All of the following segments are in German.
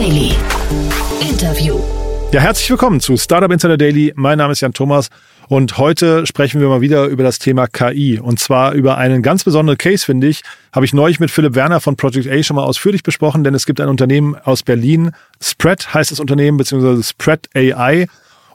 Daily. Interview. Ja, herzlich willkommen zu Startup Insider Daily. Mein Name ist Jan Thomas und heute sprechen wir mal wieder über das Thema KI und zwar über einen ganz besonderen Case, finde ich. Habe ich neulich mit Philipp Werner von Project A schon mal ausführlich besprochen, denn es gibt ein Unternehmen aus Berlin, Spread heißt das Unternehmen, beziehungsweise Spread AI.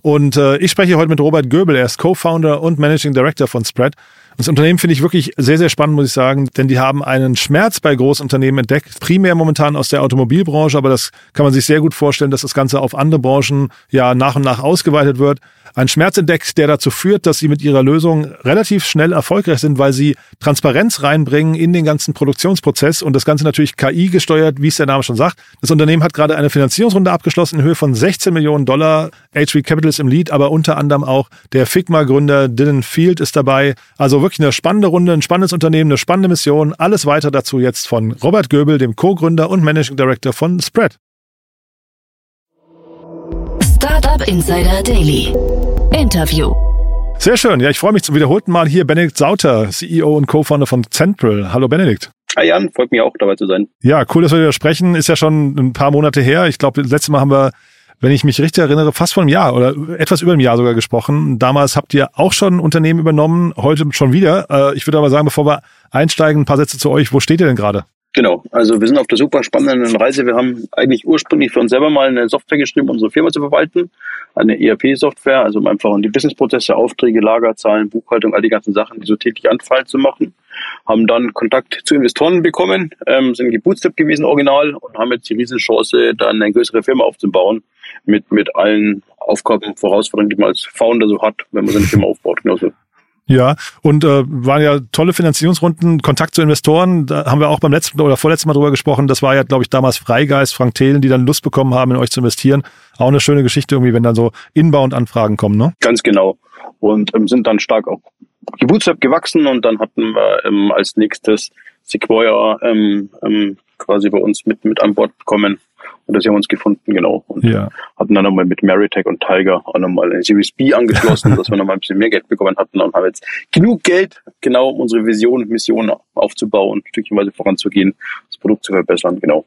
Und äh, ich spreche heute mit Robert Göbel, er ist Co-Founder und Managing Director von Spread. Das Unternehmen finde ich wirklich sehr, sehr spannend, muss ich sagen, denn die haben einen Schmerz bei Großunternehmen entdeckt, primär momentan aus der Automobilbranche, aber das kann man sich sehr gut vorstellen, dass das Ganze auf andere Branchen ja nach und nach ausgeweitet wird. Ein Schmerz entdeckt, der dazu führt, dass sie mit ihrer Lösung relativ schnell erfolgreich sind, weil sie Transparenz reinbringen in den ganzen Produktionsprozess und das Ganze natürlich KI gesteuert, wie es der Name schon sagt. Das Unternehmen hat gerade eine Finanzierungsrunde abgeschlossen in Höhe von 16 Millionen Dollar. HV Capital ist im Lead, aber unter anderem auch der Figma-Gründer Dylan Field ist dabei. Also wirklich eine spannende Runde, ein spannendes Unternehmen, eine spannende Mission. Alles weiter dazu jetzt von Robert Göbel, dem Co-Gründer und Managing Director von Spread. Startup Insider Daily. Interview. Sehr schön. Ja, ich freue mich zum wiederholten Mal hier Benedikt Sauter, CEO und Co-Founder von Central. Hallo Benedikt. Hi Jan, freut mich auch dabei zu sein. Ja, cool, dass wir wieder sprechen. Ist ja schon ein paar Monate her. Ich glaube, das letzte Mal haben wir wenn ich mich richtig erinnere, fast vor einem Jahr oder etwas über einem Jahr sogar gesprochen. Damals habt ihr auch schon ein Unternehmen übernommen, heute schon wieder. Äh, ich würde aber sagen, bevor wir einsteigen, ein paar Sätze zu euch. Wo steht ihr denn gerade? Genau, also wir sind auf der super spannenden Reise. Wir haben eigentlich ursprünglich für uns selber mal eine Software geschrieben, unsere Firma zu verwalten. Eine ERP-Software, also um einfach die Businessprozesse, Aufträge, Lagerzahlen, Buchhaltung, all die ganzen Sachen, die so täglich anfallen zu machen. Haben dann Kontakt zu Investoren bekommen, ähm, sind gebootstrapped gewesen original und haben jetzt die Riesenchance, dann eine größere Firma aufzubauen mit, mit allen Aufgaben, Herausforderungen, die man als Founder so hat, wenn man seine Firma aufbaut. Genauso. Ja, und äh, waren ja tolle Finanzierungsrunden, Kontakt zu Investoren, da haben wir auch beim letzten oder vorletzten Mal drüber gesprochen. Das war ja, glaube ich, damals Freigeist, Frank Thelen, die dann Lust bekommen haben, in euch zu investieren. Auch eine schöne Geschichte irgendwie, wenn dann so Inbound-Anfragen kommen, ne? Ganz genau. Und ähm, sind dann stark auch gebootstrapped gewachsen und dann hatten wir ähm, als nächstes Sequoia ähm, ähm, quasi bei uns mit, mit an Bord bekommen und das haben wir uns gefunden, genau. Und ja. hatten dann nochmal mit Meritech und Tiger auch nochmal eine Series B angeschlossen, dass wir nochmal ein bisschen mehr Geld bekommen hatten und haben jetzt genug Geld, genau um unsere Vision, Mission aufzubauen, stückchenweise voranzugehen, das Produkt zu verbessern, genau.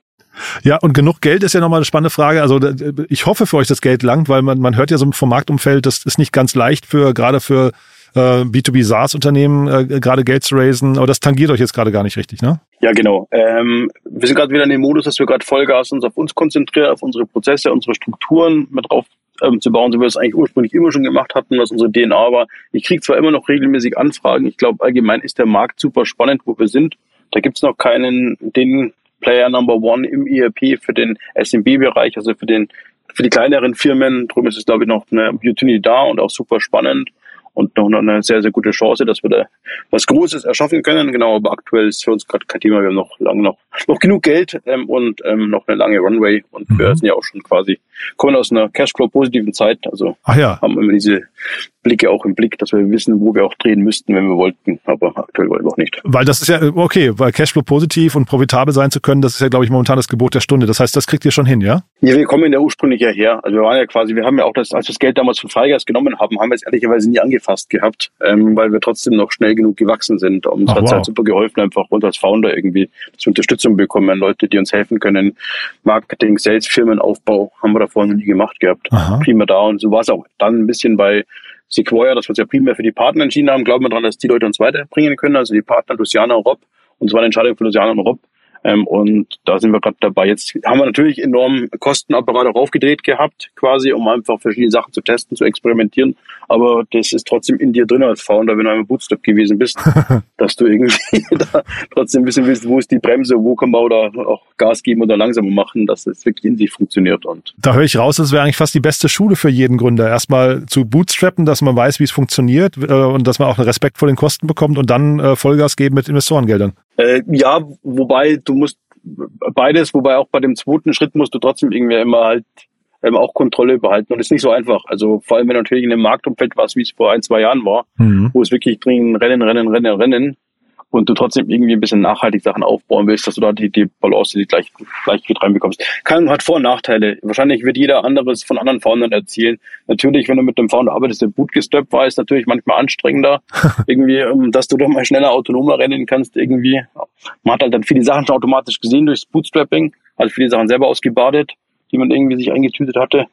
Ja, und genug Geld ist ja nochmal eine spannende Frage. Also ich hoffe für euch, das Geld langt, weil man, man hört ja so vom Marktumfeld, das ist nicht ganz leicht für, gerade für äh, B2B SaaS-Unternehmen äh, gerade Geld zu raisen, aber das tangiert euch jetzt gerade gar nicht richtig, ne? Ja, genau. Ähm, wir sind gerade wieder in dem Modus, dass wir gerade Vollgas uns auf uns konzentrieren, auf unsere Prozesse, unsere Strukturen mit drauf ähm, zu bauen, so wie wir es eigentlich ursprünglich immer schon gemacht hatten, was unsere DNA war. Ich kriege zwar immer noch regelmäßig Anfragen, ich glaube allgemein ist der Markt super spannend, wo wir sind. Da gibt's noch keinen, den Player Number One im ERP für den SMB-Bereich, also für den für die kleineren Firmen. Darum ist es, glaube ich, noch eine Opportunity da und auch super spannend und noch eine sehr, sehr gute Chance, dass wir da was Großes erschaffen können. Genau, aber aktuell ist für uns gerade kein Thema. Wir haben noch lange noch, noch genug Geld ähm, und ähm, noch eine lange Runway und mhm. wir sind ja auch schon quasi, kommen aus einer Cashflow-positiven Zeit. Also ja. haben immer diese Blicke auch im Blick, dass wir wissen, wo wir auch drehen müssten, wenn wir wollten. Aber aktuell wollen wir auch nicht. Weil das ist ja, okay, weil Cashflow positiv und profitabel sein zu können, das ist ja, glaube ich, momentan das Gebot der Stunde. Das heißt, das kriegt ihr schon hin, ja? Ja, wir kommen ja ursprünglich ja her. Also wir waren ja quasi, wir haben ja auch das, als wir das Geld damals von Freigeist genommen haben, haben wir es ehrlicherweise nie angefasst gehabt, ähm, weil wir trotzdem noch schnell genug gewachsen sind. Uns hat wow. halt super geholfen, einfach uns als Founder irgendwie zur Unterstützung bekommen, Leute, die uns helfen können. Marketing, Sales, Firmenaufbau haben wir davor noch nie gemacht gehabt. Aha. Prima da. Und so war es auch dann ein bisschen bei Sequoia, dass wir uns ja primär für die Partner entschieden haben, glauben wir daran, dass die Leute uns weiterbringen können, also die Partner Luciana und Rob. Und zwar eine Entscheidung von Luciana und Rob. Ähm, und da sind wir gerade dabei. Jetzt haben wir natürlich enorm Kostenapparat auch aufgedreht gehabt, quasi, um einfach verschiedene Sachen zu testen, zu experimentieren. Aber das ist trotzdem in dir drin als Founder, wenn du einmal Bootstrap gewesen bist, dass du irgendwie da trotzdem wissen willst, wo ist die Bremse, wo kann man oder auch Gas geben oder langsamer machen, dass es wirklich in sich funktioniert. Und da höre ich raus, das wäre eigentlich fast die beste Schule für jeden Gründer. Erstmal zu bootstrappen, dass man weiß, wie es funktioniert äh, und dass man auch einen Respekt vor den Kosten bekommt und dann äh, Vollgas geben mit Investorengeldern. Äh, ja, wobei du musst beides, wobei auch bei dem zweiten Schritt musst du trotzdem irgendwie immer halt ähm, auch Kontrolle behalten und ist nicht so einfach. Also vor allem, wenn du natürlich in einem Marktumfeld warst, wie es vor ein, zwei Jahren war, mhm. wo es wirklich dringend rennen, rennen, rennen, rennen, und du trotzdem irgendwie ein bisschen nachhaltig Sachen aufbauen willst, dass du da die, die Balance, die gleich, gleich gut reinbekommst. Kann, hat Vor- und Nachteile. Wahrscheinlich wird jeder anderes von anderen Foundern erzählen. Natürlich, wenn du mit dem Founder arbeitest, der bootgesteppt war, ist natürlich manchmal anstrengender. irgendwie, ähm, dass du doch mal schneller autonomer rennen kannst, irgendwie. Man hat halt dann viele Sachen schon automatisch gesehen durchs Bootstrapping, hat viele Sachen selber ausgebadet die man irgendwie sich eingetütet hatte.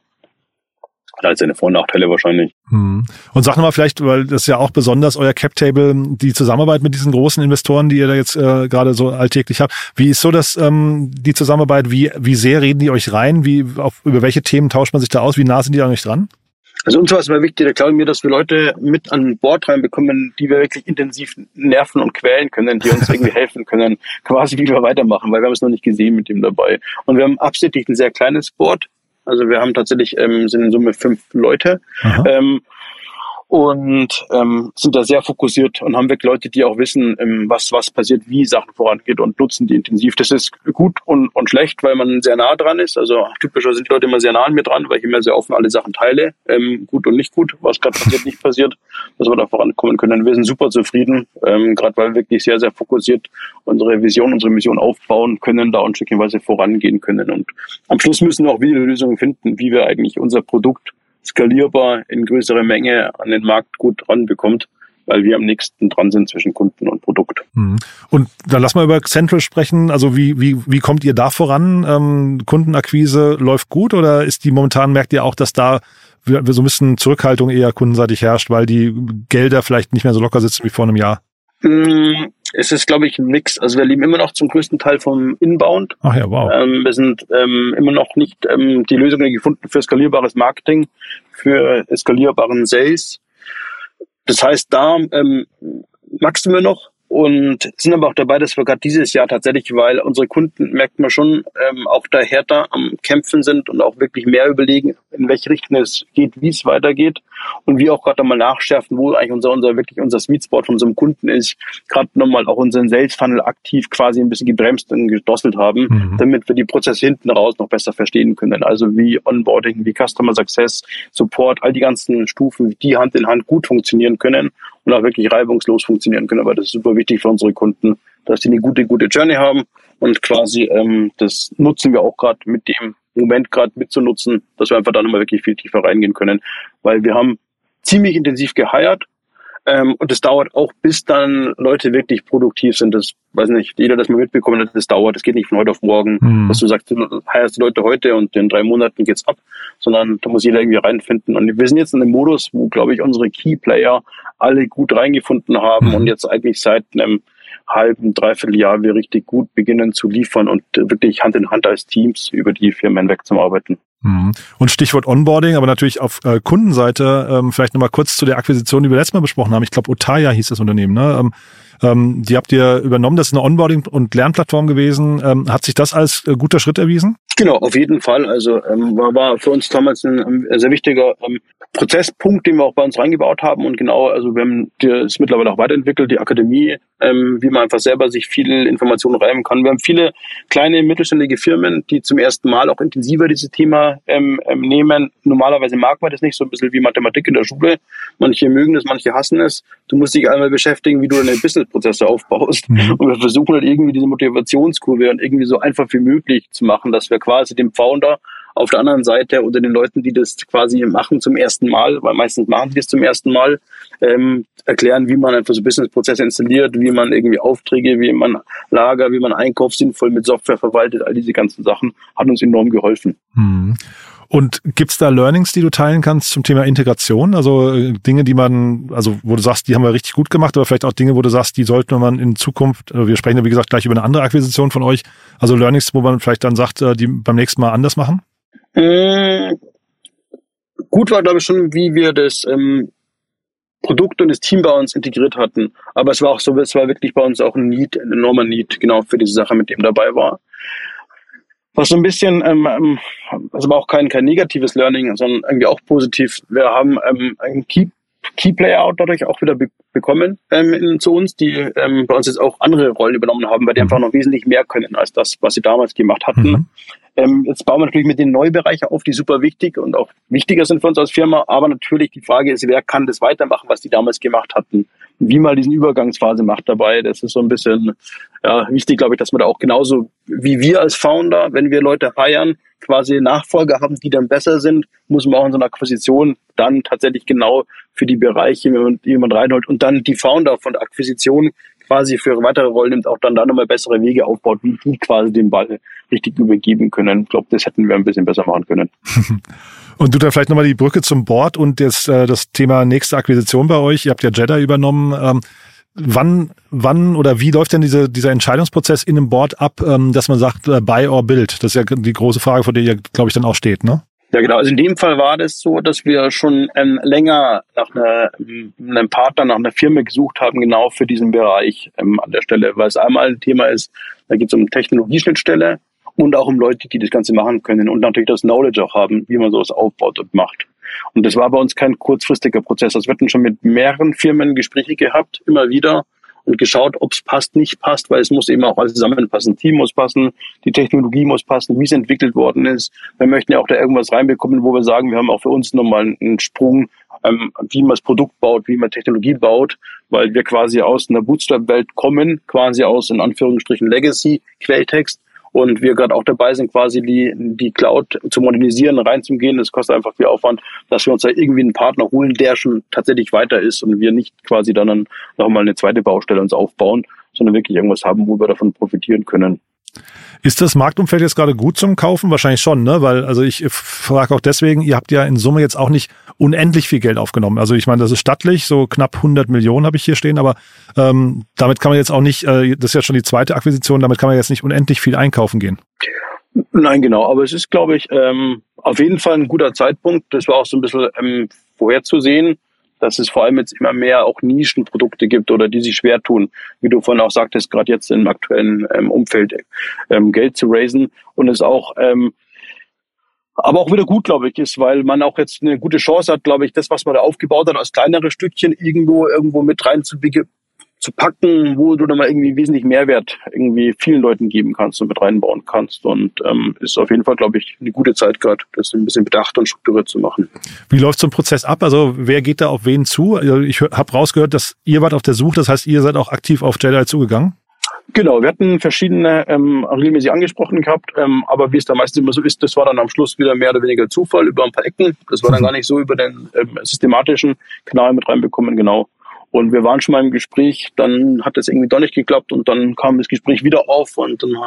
Da ist seine Vor- und Nachteile wahrscheinlich. Hm. Und sag nochmal vielleicht, weil das ist ja auch besonders euer Cap-Table, die Zusammenarbeit mit diesen großen Investoren, die ihr da jetzt äh, gerade so alltäglich habt. Wie ist so das, ähm, die Zusammenarbeit? Wie, wie sehr reden die euch rein? Wie, auf, über welche Themen tauscht man sich da aus? Wie nah sind die an euch dran? Also uns war es immer wichtig, da glauben wir, dass wir Leute mit an Bord reinbekommen, die wir wirklich intensiv nerven und quälen können, die uns irgendwie helfen können, quasi wie wir weitermachen, weil wir haben es noch nicht gesehen mit dem dabei. Und wir haben absichtlich ein sehr kleines Board, also wir haben tatsächlich, ähm, sind in Summe fünf Leute. Ähm, und ähm, sind da sehr fokussiert und haben wirklich Leute, die auch wissen, ähm, was was passiert, wie Sachen vorangeht und nutzen die intensiv. Das ist gut und, und schlecht, weil man sehr nah dran ist. Also typischer sind die Leute immer sehr nah an mir dran, weil ich immer sehr offen alle Sachen teile, ähm, gut und nicht gut, was gerade passiert, nicht passiert, dass wir da vorankommen können. Wir sind super zufrieden, ähm, gerade weil wir wirklich sehr sehr fokussiert unsere Vision, unsere Mission aufbauen können, da ein Stückchenweise vorangehen können. Und am Schluss müssen wir auch wieder Lösungen finden, wie wir eigentlich unser Produkt skalierbar in größere Menge an den Markt gut ranbekommt, weil wir am nächsten dran sind zwischen Kunden und Produkt. Mhm. Und dann lass mal über Central sprechen. Also wie, wie, wie kommt ihr da voran? Ähm, Kundenakquise läuft gut oder ist die momentan, merkt ihr auch, dass da so ein bisschen Zurückhaltung eher kundenseitig herrscht, weil die Gelder vielleicht nicht mehr so locker sitzen wie vor einem Jahr? Es ist, glaube ich, ein Mix. Also wir leben immer noch zum größten Teil vom Inbound. Ach ja, wow. Ähm, wir sind ähm, immer noch nicht ähm, die Lösungen gefunden für skalierbares Marketing, für skalierbaren Sales. Das heißt, da ähm, wachsen wir noch und sind aber auch dabei, dass wir gerade dieses Jahr tatsächlich, weil unsere Kunden, merkt man schon, ähm, auch da härter am Kämpfen sind und auch wirklich mehr überlegen, in welche Richtung es geht, wie es weitergeht und wir auch gerade nochmal nachschärfen, wo eigentlich unser, unser wirklich unser Sweet Spot von unserem Kunden ist, gerade nochmal auch unseren Sales Funnel aktiv quasi ein bisschen gebremst und gedrosselt haben, mhm. damit wir die Prozesse hinten raus noch besser verstehen können. Also wie Onboarding, wie Customer Success, Support, all die ganzen Stufen, die Hand in Hand gut funktionieren können und auch wirklich reibungslos funktionieren können. Aber das ist super wichtig für unsere Kunden, dass sie eine gute, gute Journey haben und quasi ähm, das nutzen wir auch gerade mit dem Moment gerade mitzunutzen, dass wir einfach da nochmal wirklich viel tiefer reingehen können, weil wir haben ziemlich intensiv geheiert ähm, und es dauert auch, bis dann Leute wirklich produktiv sind. Das weiß nicht, jeder das mal mitbekommen hat, das dauert. Das geht nicht von heute auf morgen, mhm. dass du sagst, du heierst die Leute heute und in drei Monaten geht's ab, sondern da muss jeder irgendwie reinfinden. Und wir sind jetzt in einem Modus, wo, glaube ich, unsere Key Player alle gut reingefunden haben mhm. und jetzt eigentlich seit einem halben, dreiviertel Jahr wir richtig gut beginnen zu liefern und wirklich Hand in Hand als Teams über die Firmen hinweg zu arbeiten. Mhm. Und Stichwort Onboarding, aber natürlich auf äh, Kundenseite, ähm, vielleicht nochmal kurz zu der Akquisition, die wir letztes Mal besprochen haben. Ich glaube, Otaya hieß das Unternehmen. Ne? Ähm, ähm, die habt ihr übernommen, das ist eine Onboarding- und Lernplattform gewesen. Ähm, hat sich das als äh, guter Schritt erwiesen? Genau, auf jeden Fall. Also ähm, war, war für uns damals ein, ein sehr wichtiger ähm, Prozesspunkt, den wir auch bei uns reingebaut haben. Und genau, also wir haben das mittlerweile auch weiterentwickelt, die Akademie, ähm, wie man einfach selber sich viel Informationen reimen kann. Wir haben viele kleine mittelständige Firmen, die zum ersten Mal auch intensiver dieses Thema ähm, ähm, nehmen. Normalerweise mag man das nicht, so ein bisschen wie Mathematik in der Schule. Manche mögen es, manche hassen es. Du musst dich einmal beschäftigen, wie du deine Businessprozesse aufbaust. Mhm. Und wir versuchen halt irgendwie diese Motivationskurve und irgendwie so einfach wie möglich zu machen, dass wir quasi dem Founder auf der anderen Seite unter den Leuten, die das quasi machen zum ersten Mal, weil meistens machen die das zum ersten Mal, ähm, erklären, wie man einfach so Businessprozesse installiert, wie man irgendwie Aufträge, wie man Lager, wie man Einkauf sinnvoll mit Software verwaltet, all diese ganzen Sachen hat uns enorm geholfen. Hm. Und gibt's da Learnings, die du teilen kannst zum Thema Integration? Also äh, Dinge, die man, also wo du sagst, die haben wir richtig gut gemacht, aber vielleicht auch Dinge, wo du sagst, die sollte man in Zukunft, also wir sprechen ja wie gesagt gleich über eine andere Akquisition von euch, also Learnings, wo man vielleicht dann sagt, äh, die beim nächsten Mal anders machen? Mmh, gut war, glaube ich, schon, wie wir das ähm, Produkt und das Team bei uns integriert hatten. Aber es war auch so, es war wirklich bei uns auch ein Need, ein enormer Need, genau für diese Sache, mit dem dabei war. Was so ein bisschen, ähm, also war auch kein, kein negatives Learning, sondern irgendwie auch positiv. Wir haben ähm, einen Key, Key Player Out dadurch auch wieder be bekommen ähm, in, zu uns, die ähm, bei uns jetzt auch andere Rollen übernommen haben, weil die mhm. einfach noch wesentlich mehr können als das, was sie damals gemacht hatten. Mhm. Ähm, jetzt bauen wir natürlich mit den Neubereichen auf, die super wichtig und auch wichtiger sind für uns als Firma. Aber natürlich die Frage ist, wer kann das weitermachen, was die damals gemacht hatten? Wie man diesen Übergangsphase macht dabei. Das ist so ein bisschen ja, wichtig, glaube ich, dass man da auch genauso wie wir als Founder, wenn wir Leute feiern, quasi Nachfolger haben, die dann besser sind, muss man auch in so einer Akquisition dann tatsächlich genau für die Bereiche, wenn man jemand reinholt und dann die Founder von der Akquisition quasi für weitere Rollen nimmt, auch dann da nochmal bessere Wege aufbaut, wie die quasi den Ball richtig übergeben können. Ich glaube, das hätten wir ein bisschen besser machen können. Und du da vielleicht nochmal die Brücke zum Board und das, äh, das Thema nächste Akquisition bei euch. Ihr habt ja Jeddah übernommen. Ähm, wann, wann oder wie läuft denn diese, dieser Entscheidungsprozess in einem Board ab, ähm, dass man sagt, äh, buy or build? Das ist ja die große Frage, vor der ihr, glaube ich, dann auch steht, ne? Ja, genau. Also in dem Fall war das so, dass wir schon ähm, länger nach einer, einem Partner, nach einer Firma gesucht haben, genau für diesen Bereich ähm, an der Stelle, weil es einmal ein Thema ist, da geht es um Technologieschnittstelle und auch um Leute, die das Ganze machen können und natürlich das Knowledge auch haben, wie man sowas aufbaut und macht. Und das war bei uns kein kurzfristiger Prozess. Also wir hatten schon mit mehreren Firmen Gespräche gehabt, immer wieder und geschaut, ob es passt, nicht passt, weil es muss eben auch alles zusammenpassen. Team muss passen, die Technologie muss passen, wie es entwickelt worden ist. Wir möchten ja auch da irgendwas reinbekommen, wo wir sagen, wir haben auch für uns nochmal einen Sprung, ähm, wie man das Produkt baut, wie man Technologie baut, weil wir quasi aus einer Bootstrap-Welt kommen, quasi aus in Anführungsstrichen Legacy-Quelltext und wir gerade auch dabei sind, quasi die, die Cloud zu modernisieren, reinzugehen. Das kostet einfach viel Aufwand, dass wir uns da irgendwie einen Partner holen, der schon tatsächlich weiter ist und wir nicht quasi dann nochmal eine zweite Baustelle uns aufbauen, sondern wirklich irgendwas haben, wo wir davon profitieren können. Ist das Marktumfeld jetzt gerade gut zum Kaufen? Wahrscheinlich schon, ne? Weil, also ich frage auch deswegen, ihr habt ja in Summe jetzt auch nicht unendlich viel Geld aufgenommen. Also ich meine, das ist stattlich, so knapp 100 Millionen habe ich hier stehen, aber ähm, damit kann man jetzt auch nicht, äh, das ist ja schon die zweite Akquisition, damit kann man jetzt nicht unendlich viel einkaufen gehen. Nein, genau, aber es ist, glaube ich, ähm, auf jeden Fall ein guter Zeitpunkt. Das war auch so ein bisschen ähm, vorherzusehen dass es vor allem jetzt immer mehr auch Nischenprodukte gibt oder die sich schwer tun, wie du vorhin auch sagtest, gerade jetzt im aktuellen ähm, Umfeld ähm, Geld zu raisen und es auch ähm, aber auch wieder gut, glaube ich, ist, weil man auch jetzt eine gute Chance hat, glaube ich, das, was man da aufgebaut hat, als kleinere Stückchen irgendwo irgendwo mit rein zu zu packen, wo du dann mal irgendwie wesentlich Mehrwert irgendwie vielen Leuten geben kannst und mit reinbauen kannst. Und ähm, ist auf jeden Fall, glaube ich, eine gute Zeit gerade, das ein bisschen bedacht und strukturiert zu machen. Wie läuft so ein Prozess ab? Also wer geht da auf wen zu? Also ich habe rausgehört, dass ihr wart auf der Suche, das heißt, ihr seid auch aktiv auf Jedi zugegangen? Genau, wir hatten verschiedene ähm, regelmäßig angesprochen gehabt, ähm, aber wie es da meistens immer so ist, das war dann am Schluss wieder mehr oder weniger Zufall über ein paar Ecken. Das war dann gar nicht so über den ähm, systematischen Kanal mit reinbekommen, genau. Und wir waren schon mal im Gespräch, dann hat das irgendwie doch nicht geklappt und dann kam das Gespräch wieder auf und dann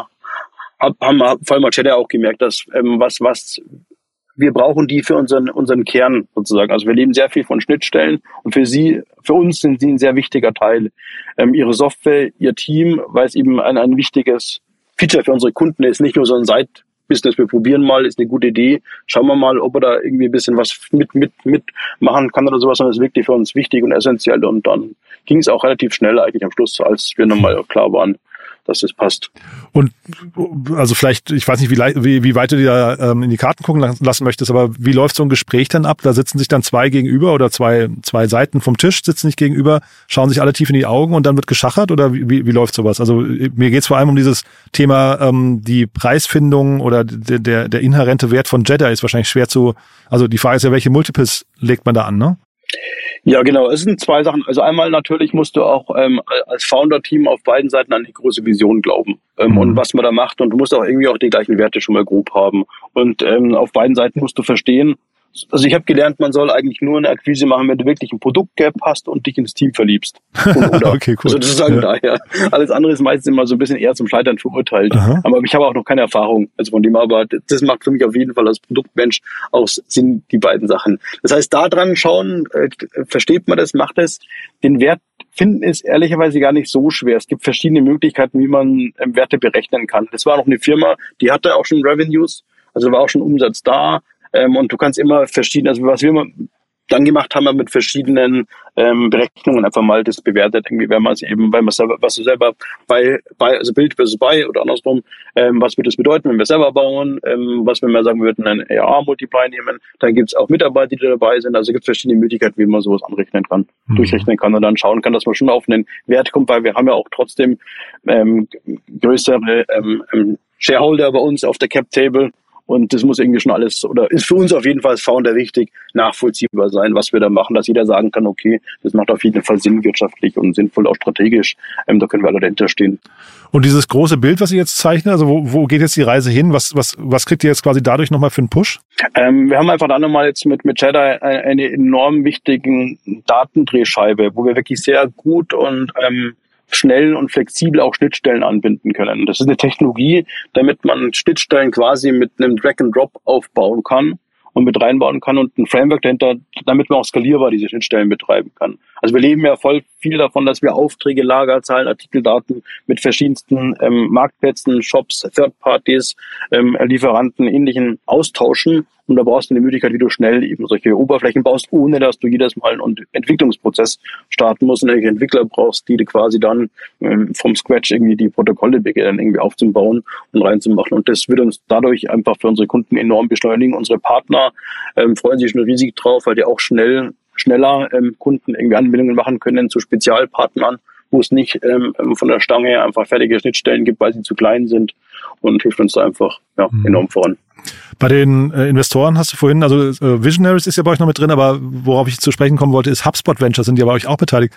haben wir vor allem Machete auch gemerkt, dass ähm, was, was wir brauchen die für unseren, unseren Kern sozusagen. Also wir leben sehr viel von Schnittstellen und für sie, für uns sind sie ein sehr wichtiger Teil. Ähm, ihre Software, ihr Team, weil es eben ein, ein wichtiges Feature für unsere Kunden ist, nicht nur so ein Seit Business. Wir probieren mal, ist eine gute Idee. Schauen wir mal, ob er da irgendwie ein bisschen was mit, mit, mit machen kann oder sowas. Und das ist wirklich für uns wichtig und essentiell. Und dann ging es auch relativ schnell eigentlich am Schluss, als wir nochmal klar waren, dass das passt. Und also vielleicht, ich weiß nicht, wie, wie, wie weit du dir ähm, in die Karten gucken lassen möchtest, aber wie läuft so ein Gespräch dann ab? Da sitzen sich dann zwei gegenüber oder zwei, zwei Seiten vom Tisch sitzen sich gegenüber, schauen sich alle tief in die Augen und dann wird geschachert oder wie, wie läuft sowas? Also mir geht es vor allem um dieses Thema, ähm, die Preisfindung oder der, der, der inhärente Wert von Jedi ist wahrscheinlich schwer zu, also die Frage ist ja, welche Multiples legt man da an, ne? Ja, genau. Es sind zwei Sachen. Also einmal natürlich musst du auch ähm, als Founder-Team auf beiden Seiten an die große Vision glauben ähm, mhm. und was man da macht. Und du musst auch irgendwie auch die gleichen Werte schon mal grob haben. Und ähm, auf beiden Seiten musst du verstehen, also ich habe gelernt, man soll eigentlich nur eine Akquise machen, wenn du wirklich ein Produktgap hast und dich ins Team verliebst. Oder, okay, cool. Also sozusagen ja. daher. Alles andere ist meistens immer so ein bisschen eher zum Scheitern verurteilt. Aha. Aber ich habe auch noch keine Erfahrung. Also von dem aber, das macht für mich auf jeden Fall als Produktmensch auch Sinn, die beiden Sachen. Das heißt, da dran schauen, äh, versteht man das, macht es. Den Wert finden ist ehrlicherweise gar nicht so schwer. Es gibt verschiedene Möglichkeiten, wie man ähm, Werte berechnen kann. Das war noch eine Firma, die hatte auch schon Revenues, also war auch schon Umsatz da, ähm, und du kannst immer verschiedene, also was wir immer dann gemacht haben, wir mit verschiedenen ähm, Berechnungen einfach mal das bewertet, irgendwie, wenn man es eben, weil man selber, was du selber bei, bei, also Bild versus bei oder andersrum, ähm, was würde das bedeuten, wenn wir selber bauen, ähm, was wenn wir sagen, würden einen AR-Multiply nehmen, dann gibt es auch Mitarbeiter, die dabei sind, also gibt es verschiedene Möglichkeiten, wie man sowas anrechnen kann, mhm. durchrechnen kann und dann schauen kann, dass man schon auf einen Wert kommt, weil wir haben ja auch trotzdem ähm, größere ähm, ähm Shareholder bei uns auf der Cap Table, und das muss irgendwie schon alles, oder ist für uns auf jeden Fall als Founder wichtig, nachvollziehbar sein, was wir da machen, dass jeder sagen kann, okay, das macht auf jeden Fall Sinn wirtschaftlich und sinnvoll auch strategisch. Ähm, da können wir alle dahinter stehen. Und dieses große Bild, was Sie jetzt zeichnen, also wo, wo geht jetzt die Reise hin? Was, was, was kriegt ihr jetzt quasi dadurch nochmal für einen Push? Ähm, wir haben einfach dann nochmal jetzt mit, mit Jedi eine, eine enorm wichtigen Datendrehscheibe, wo wir wirklich sehr gut und ähm, schnell und flexibel auch Schnittstellen anbinden können. Das ist eine Technologie, damit man Schnittstellen quasi mit einem Drag and Drop aufbauen kann und mit reinbauen kann und ein Framework dahinter, damit man auch skalierbar diese Schnittstellen betreiben kann. Also wir leben ja voll viel davon, dass wir Aufträge, Lagerzahlen, Artikeldaten mit verschiedensten ähm, Marktplätzen, Shops, Third Parties, ähm, Lieferanten, ähnlichen austauschen und da brauchst du eine Möglichkeit, wie du schnell eben solche Oberflächen baust, ohne dass du jedes Mal einen Entwicklungsprozess starten musst und irgendwelche Entwickler brauchst, die du quasi dann ähm, vom Scratch irgendwie die Protokolle beginnen, irgendwie aufzubauen und reinzumachen. Und das wird uns dadurch einfach für unsere Kunden enorm beschleunigen. Unsere Partner ähm, freuen sich schon riesig drauf, weil die auch schnell, schneller ähm, Kunden irgendwie Anbindungen machen können zu Spezialpartnern wo es nicht ähm, von der Stange einfach fertige Schnittstellen gibt, weil sie zu klein sind und hilft uns da einfach ja, mhm. enorm voran. Bei den äh, Investoren hast du vorhin, also äh, Visionaries ist ja bei euch noch mit drin, aber worauf ich zu sprechen kommen wollte, ist HubSpot Ventures, sind ja bei euch auch beteiligt.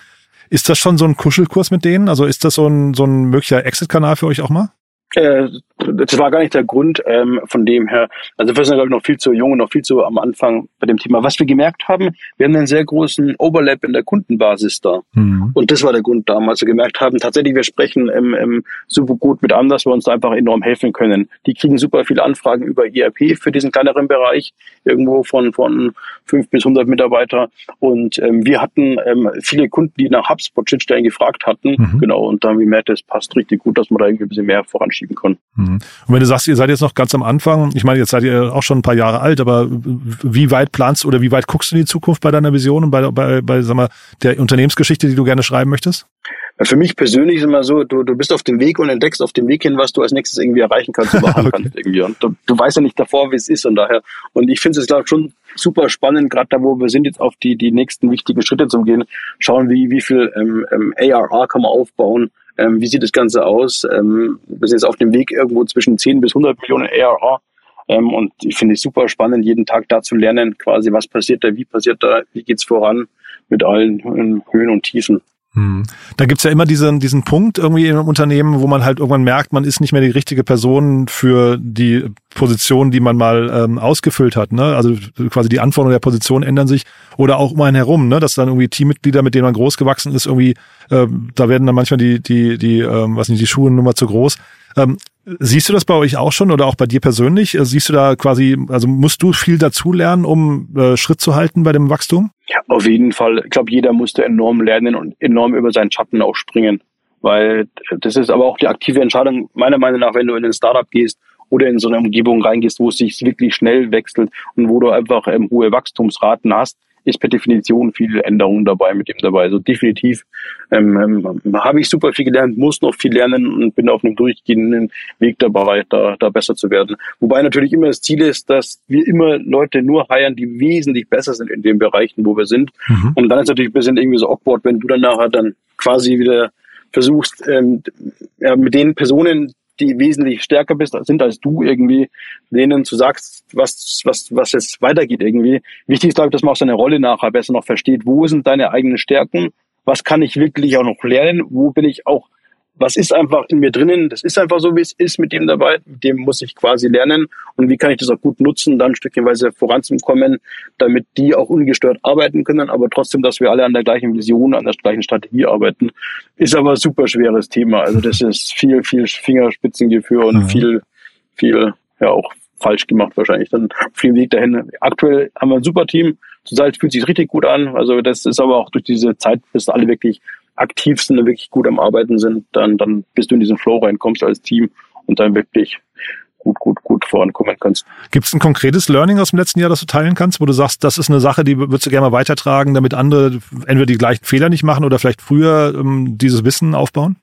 Ist das schon so ein Kuschelkurs mit denen? Also ist das so ein, so ein möglicher Exit-Kanal für euch auch mal? Äh, das war gar nicht der Grund ähm, von dem her. Also wir sind, glaube ich, noch viel zu jung und noch viel zu am Anfang bei dem Thema. Was wir gemerkt haben, wir haben einen sehr großen Overlap in der Kundenbasis da. Mhm. Und das war der Grund damals. Wir gemerkt haben, tatsächlich, wir sprechen ähm, ähm, super gut mit anderen, dass wir uns da einfach enorm helfen können. Die kriegen super viele Anfragen über ERP für diesen kleineren Bereich, irgendwo von, von fünf bis hundert Mitarbeiter. Und ähm, wir hatten ähm, viele Kunden, die nach HubSpot-Schnittstellen gefragt hatten. Mhm. Genau. Und da haben wir gemerkt, das passt richtig gut, dass man da irgendwie ein bisschen mehr voranschieben kann. Mhm. Und wenn du sagst, ihr seid jetzt noch ganz am Anfang, ich meine, jetzt seid ihr auch schon ein paar Jahre alt, aber wie weit planst oder wie weit guckst du in die Zukunft bei deiner Vision und bei, bei, bei sag mal, der Unternehmensgeschichte, die du gerne schreiben möchtest? Für mich persönlich ist immer so, du, du bist auf dem Weg und entdeckst auf dem Weg hin, was du als nächstes irgendwie erreichen kannst machen okay. kannst irgendwie. Und du, du weißt ja nicht davor, wie es ist und daher. Und ich finde es, glaube ich, schon super spannend, gerade da, wo wir sind, jetzt auf die, die nächsten wichtigen Schritte zu gehen. Schauen, wie, wie viel ähm, ähm, ARR kann man aufbauen, ähm, wie sieht das Ganze aus? Ähm, wir sind jetzt auf dem Weg irgendwo zwischen 10 bis 100 Millionen ARR. Ähm, und ich finde es super spannend, jeden Tag da zu lernen, quasi, was passiert da, wie passiert da, wie geht's voran mit allen Höhen und Tiefen. Hm. Da gibt's ja immer diesen, diesen Punkt irgendwie im Unternehmen, wo man halt irgendwann merkt, man ist nicht mehr die richtige Person für die Position, die man mal ähm, ausgefüllt hat. Ne? Also quasi die Anforderungen der Position ändern sich oder auch um einen herum, ne? dass dann irgendwie Teammitglieder, mit denen man groß gewachsen ist, irgendwie, äh, da werden dann manchmal die, die, die, ähm, was nicht, die Schuhe nur mal zu groß. Ähm, Siehst du das bei euch auch schon oder auch bei dir persönlich? Siehst du da quasi, also musst du viel dazulernen, um äh, Schritt zu halten bei dem Wachstum? Auf jeden Fall. Ich glaube, jeder musste enorm lernen und enorm über seinen Schatten auch springen. Weil das ist aber auch die aktive Entscheidung, meiner Meinung nach, wenn du in ein Startup gehst oder in so eine Umgebung reingehst, wo es sich wirklich schnell wechselt und wo du einfach ähm, hohe Wachstumsraten hast, ist per Definition viel Änderung dabei mit dem dabei. Also definitiv ähm, ähm, habe ich super viel gelernt, muss noch viel lernen und bin auf einem durchgehenden Weg dabei, da, da besser zu werden. Wobei natürlich immer das Ziel ist, dass wir immer Leute nur heiern, die wesentlich besser sind in den Bereichen, wo wir sind. Mhm. Und dann ist natürlich ein bisschen irgendwie so awkward, wenn du dann nachher dann quasi wieder versuchst, ähm, ja, mit den Personen, die wesentlich stärker bist, sind als du irgendwie, denen zu sagst, was, was, was jetzt weitergeht irgendwie. Wichtig ist, glaube ich, dass man auch seine Rolle nachher besser noch versteht. Wo sind deine eigenen Stärken? Was kann ich wirklich auch noch lernen? Wo bin ich auch was ist einfach in mir drinnen, das ist einfach so, wie es ist mit dem dabei, mit dem muss ich quasi lernen und wie kann ich das auch gut nutzen, dann stückchenweise voranzukommen, damit die auch ungestört arbeiten können, aber trotzdem, dass wir alle an der gleichen Vision, an der gleichen Strategie arbeiten, ist aber ein super schweres Thema. Also das ist viel, viel Fingerspitzengefühl und mhm. viel, viel, ja auch falsch gemacht wahrscheinlich dann auf dem Weg dahin. Aktuell haben wir ein super Team. Zurzeit fühlt sich richtig gut an. Also das ist aber auch durch diese Zeit, bis alle wirklich aktiv sind und wirklich gut am Arbeiten sind, dann, dann bist du in diesen Flow reinkommst als Team und dann wirklich gut, gut, gut vorankommen kannst. Gibt es ein konkretes Learning aus dem letzten Jahr, das du teilen kannst, wo du sagst, das ist eine Sache, die würdest du gerne mal weitertragen, damit andere entweder die gleichen Fehler nicht machen oder vielleicht früher ähm, dieses Wissen aufbauen?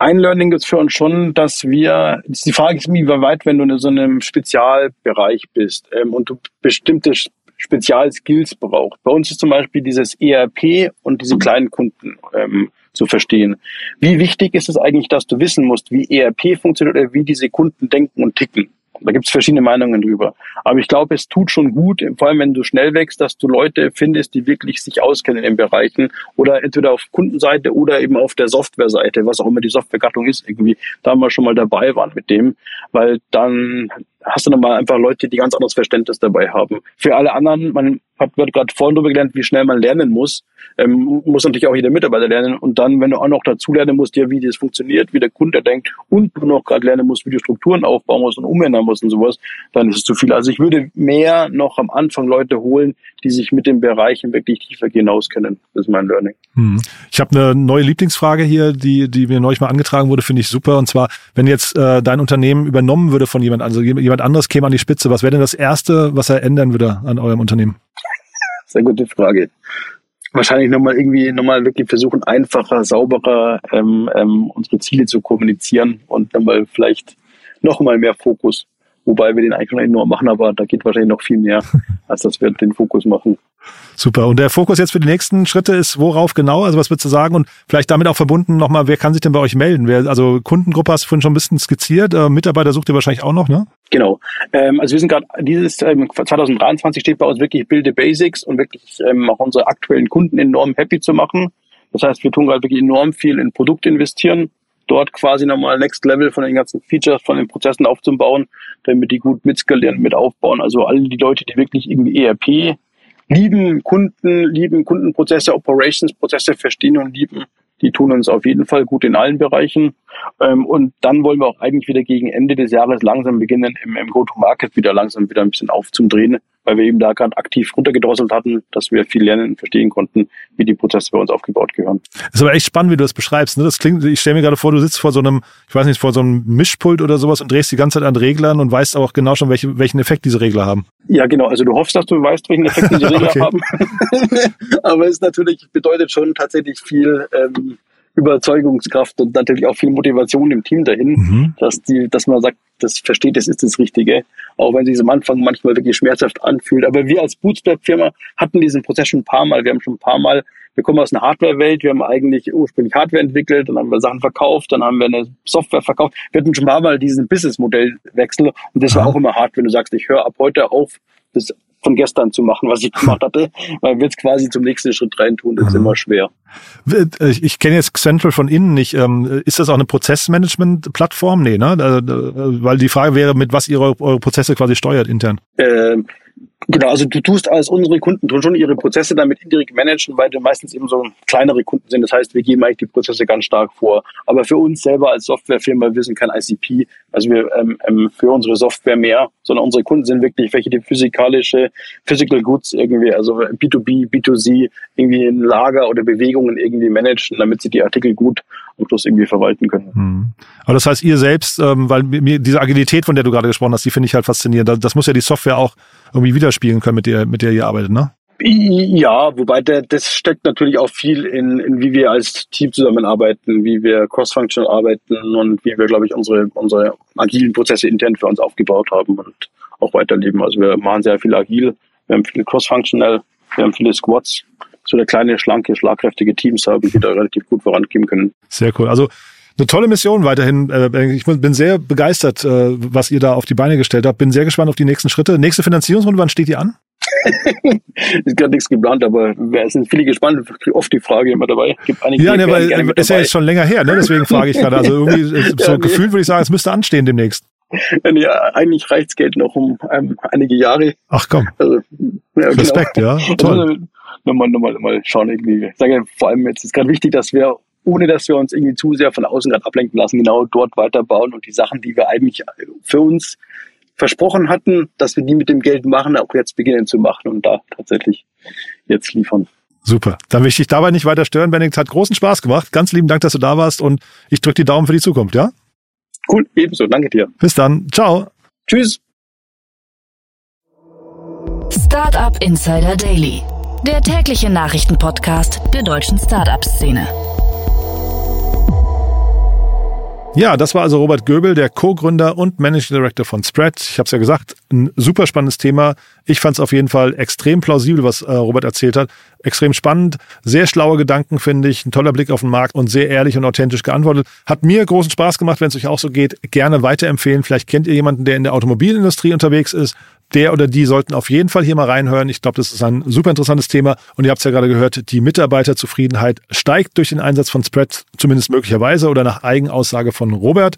Ein Learning es für uns schon, dass wir, die Frage ist, wie weit, wenn du in so einem Spezialbereich bist ähm, und du bestimmte Spezialskills braucht. Bei uns ist zum Beispiel dieses ERP und diese kleinen Kunden ähm, zu verstehen. Wie wichtig ist es eigentlich, dass du wissen musst, wie ERP funktioniert oder wie diese Kunden denken und ticken? Da gibt es verschiedene Meinungen drüber. Aber ich glaube, es tut schon gut, vor allem wenn du schnell wächst, dass du Leute findest, die wirklich sich auskennen in den Bereichen oder entweder auf Kundenseite oder eben auf der Softwareseite, was auch immer die Softwaregattung ist, irgendwie da mal schon mal dabei waren mit dem, weil dann hast du nochmal einfach Leute, die ganz anderes Verständnis dabei haben. Für alle anderen, man hat gerade vorhin darüber gelernt, wie schnell man lernen muss, ähm, muss natürlich auch jeder Mitarbeiter lernen. Und dann, wenn du auch noch dazu lernen musst, ja, wie das funktioniert, wie der Kunde denkt und du noch gerade lernen musst, wie du Strukturen aufbauen musst und umändern musst und sowas, dann ist es zu viel. Also ich würde mehr noch am Anfang Leute holen, die sich mit den Bereichen wirklich tiefer gehen auskennen. Das ist mein Learning. Hm. Ich habe eine neue Lieblingsfrage hier, die, die mir neulich mal angetragen wurde, finde ich super. Und zwar, wenn jetzt äh, dein Unternehmen übernommen würde von jemand, also jemand anderes käme an die Spitze, was wäre denn das Erste, was er ändern würde an eurem Unternehmen? Sehr gute Frage. Wahrscheinlich nochmal irgendwie nochmal wirklich versuchen, einfacher, sauberer ähm, ähm, unsere Ziele zu kommunizieren und nochmal vielleicht nochmal mehr Fokus Wobei wir den eigentlich schon enorm machen, aber da geht wahrscheinlich noch viel mehr, als dass wir den Fokus machen. Super. Und der Fokus jetzt für die nächsten Schritte ist worauf genau? Also was würdest du sagen? Und vielleicht damit auch verbunden nochmal, wer kann sich denn bei euch melden? Wer, also Kundengruppe hast du vorhin schon ein bisschen skizziert. Äh, Mitarbeiter sucht ihr wahrscheinlich auch noch, ne? Genau. Ähm, also wir sind gerade, dieses ähm, 2023 steht bei uns wirklich Build the Basics und wirklich ähm, auch unsere aktuellen Kunden enorm happy zu machen. Das heißt, wir tun gerade wirklich enorm viel in Produkt investieren dort quasi nochmal Next Level von den ganzen Features, von den Prozessen aufzubauen, damit die gut mitskalieren, mit aufbauen. Also alle die Leute, die wirklich irgendwie ERP lieben, Kunden, lieben Kundenprozesse, Operations-Prozesse verstehen und lieben, die tun uns auf jeden Fall gut in allen Bereichen. Ähm, und dann wollen wir auch eigentlich wieder gegen Ende des Jahres langsam beginnen, im, im Go-to-Market wieder langsam wieder ein bisschen aufzudrehen, weil wir eben da gerade aktiv runtergedrosselt hatten, dass wir viel lernen und verstehen konnten, wie die Prozesse bei uns aufgebaut gehören. Das ist aber echt spannend, wie du das beschreibst. Ne? Das klingt, ich stelle mir gerade vor, du sitzt vor so einem, ich weiß nicht, vor so einem Mischpult oder sowas und drehst die ganze Zeit an Reglern und weißt auch genau schon, welche, welchen Effekt diese Regler haben. Ja, genau. Also du hoffst, dass du weißt, welchen Effekt diese Regler haben. aber es natürlich bedeutet schon tatsächlich viel ähm, Überzeugungskraft und natürlich auch viel Motivation im Team dahin, mhm. dass die, dass man sagt, das versteht, das ist das Richtige, auch wenn sich am Anfang manchmal wirklich schmerzhaft anfühlt. Aber wir als Bootstrap-Firma hatten diesen Prozess schon ein paar Mal. Wir haben schon ein paar Mal, wir kommen aus einer Hardware-Welt, wir haben eigentlich ursprünglich Hardware entwickelt, dann haben wir Sachen verkauft, dann haben wir eine Software verkauft. Wir hatten schon ein paar Mal diesen Business-Modellwechsel und das war auch immer hart, wenn du sagst, ich höre ab heute auf, das von gestern zu machen, was ich gemacht hatte, weil wir jetzt quasi zum nächsten Schritt reintun, das ist immer schwer. Ich, ich kenne jetzt Central von innen nicht. Ähm, ist das auch eine Prozessmanagement-Plattform? Nee, ne? Weil die Frage wäre, mit was ihr eure Prozesse quasi steuert intern. Ähm, Genau, also du tust als unsere Kunden schon ihre Prozesse damit indirekt managen, weil du meistens eben so kleinere Kunden sind. Das heißt, wir geben eigentlich die Prozesse ganz stark vor. Aber für uns selber als Softwarefirma, wir sind kein ICP, also wir ähm, ähm, für unsere Software mehr, sondern unsere Kunden sind wirklich welche, die physikalische, Physical Goods irgendwie, also B2B, B2C, irgendwie in Lager oder Bewegungen irgendwie managen, damit sie die Artikel gut am Schluss irgendwie verwalten können. Hm. Aber das heißt, ihr selbst, ähm, weil mir diese Agilität, von der du gerade gesprochen hast, die finde ich halt faszinierend. Das muss ja die Software auch irgendwie widerspiegeln können, mit der, mit der ihr arbeitet, ne? Ja, wobei der, das steckt natürlich auch viel in, in, wie wir als Team zusammenarbeiten, wie wir cross-functional arbeiten und wie wir, glaube ich, unsere, unsere agilen Prozesse intern für uns aufgebaut haben und auch weiterleben. Also wir machen sehr viel agil, wir haben viel cross-functional, wir haben viele Squads, so eine kleine, schlanke, schlagkräftige Teams haben, die da relativ gut vorangehen können. Sehr cool. Also eine tolle Mission weiterhin. Äh, ich bin sehr begeistert, äh, was ihr da auf die Beine gestellt habt. Bin sehr gespannt auf die nächsten Schritte. Nächste Finanzierungsrunde, wann steht die an? ist gerade nichts geplant, aber es sind viele gespannt. Oft die Frage immer dabei. Gibt einige, ja, ne, weil äh, ist ja jetzt schon länger her, ne? Deswegen frage ich gerade. Also irgendwie so ja, nee. Gefühl würde ich sagen, es müsste anstehen demnächst. Ja, eigentlich reicht Geld noch um ähm, einige Jahre. Ach komm. Also, ja, genau. Respekt, genau. ja. Toll. Also, nochmal, nochmal, nochmal schauen irgendwie. Ich sage vor allem jetzt ist gerade wichtig, dass wir ohne dass wir uns irgendwie zu sehr von außen gerade ablenken lassen, genau dort weiterbauen und die Sachen, die wir eigentlich für uns versprochen hatten, dass wir die mit dem Geld machen, auch jetzt beginnen zu machen und da tatsächlich jetzt liefern. Super. Dann will ich dich dabei nicht weiter stören, Benedikt. Hat großen Spaß gemacht. Ganz lieben Dank, dass du da warst und ich drücke die Daumen für die Zukunft, ja? Cool, ebenso. Danke dir. Bis dann. Ciao. Tschüss. Startup Insider Daily der tägliche Nachrichtenpodcast der deutschen Startup-Szene. Ja, das war also Robert Göbel, der Co-Gründer und Managing Director von Spread. Ich habe es ja gesagt, ein super spannendes Thema. Ich fand es auf jeden Fall extrem plausibel, was äh, Robert erzählt hat. Extrem spannend, sehr schlaue Gedanken, finde ich, ein toller Blick auf den Markt und sehr ehrlich und authentisch geantwortet. Hat mir großen Spaß gemacht, wenn es euch auch so geht. Gerne weiterempfehlen. Vielleicht kennt ihr jemanden, der in der Automobilindustrie unterwegs ist der oder die sollten auf jeden Fall hier mal reinhören. Ich glaube, das ist ein super interessantes Thema. Und ihr habt es ja gerade gehört, die Mitarbeiterzufriedenheit steigt durch den Einsatz von Spread, zumindest möglicherweise oder nach Eigenaussage von Robert.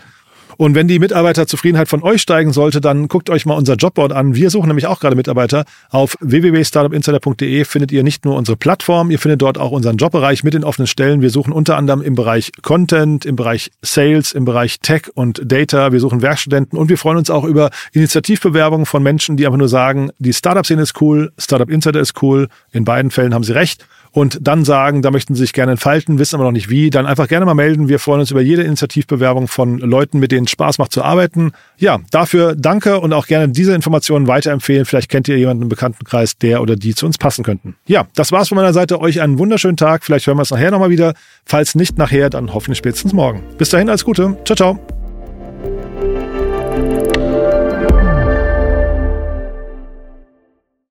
Und wenn die Mitarbeiterzufriedenheit von euch steigen sollte, dann guckt euch mal unser Jobboard an. Wir suchen nämlich auch gerade Mitarbeiter. Auf www.startupinsider.de findet ihr nicht nur unsere Plattform, ihr findet dort auch unseren Jobbereich mit den offenen Stellen. Wir suchen unter anderem im Bereich Content, im Bereich Sales, im Bereich Tech und Data. Wir suchen Werkstudenten und wir freuen uns auch über Initiativbewerbungen von Menschen, die einfach nur sagen, die Startup-Szene ist cool, Startup Insider ist cool. In beiden Fällen haben sie recht und dann sagen, da möchten sie sich gerne entfalten, wissen aber noch nicht wie, dann einfach gerne mal melden. Wir freuen uns über jede Initiativbewerbung von Leuten, mit denen Spaß macht zu arbeiten. Ja, dafür danke und auch gerne diese Informationen weiterempfehlen. Vielleicht kennt ihr jemanden im Bekanntenkreis, der oder die zu uns passen könnten. Ja, das war's von meiner Seite. Euch einen wunderschönen Tag. Vielleicht hören wir es nachher nochmal wieder. Falls nicht nachher, dann hoffentlich spätestens morgen. Bis dahin, alles Gute. Ciao, ciao.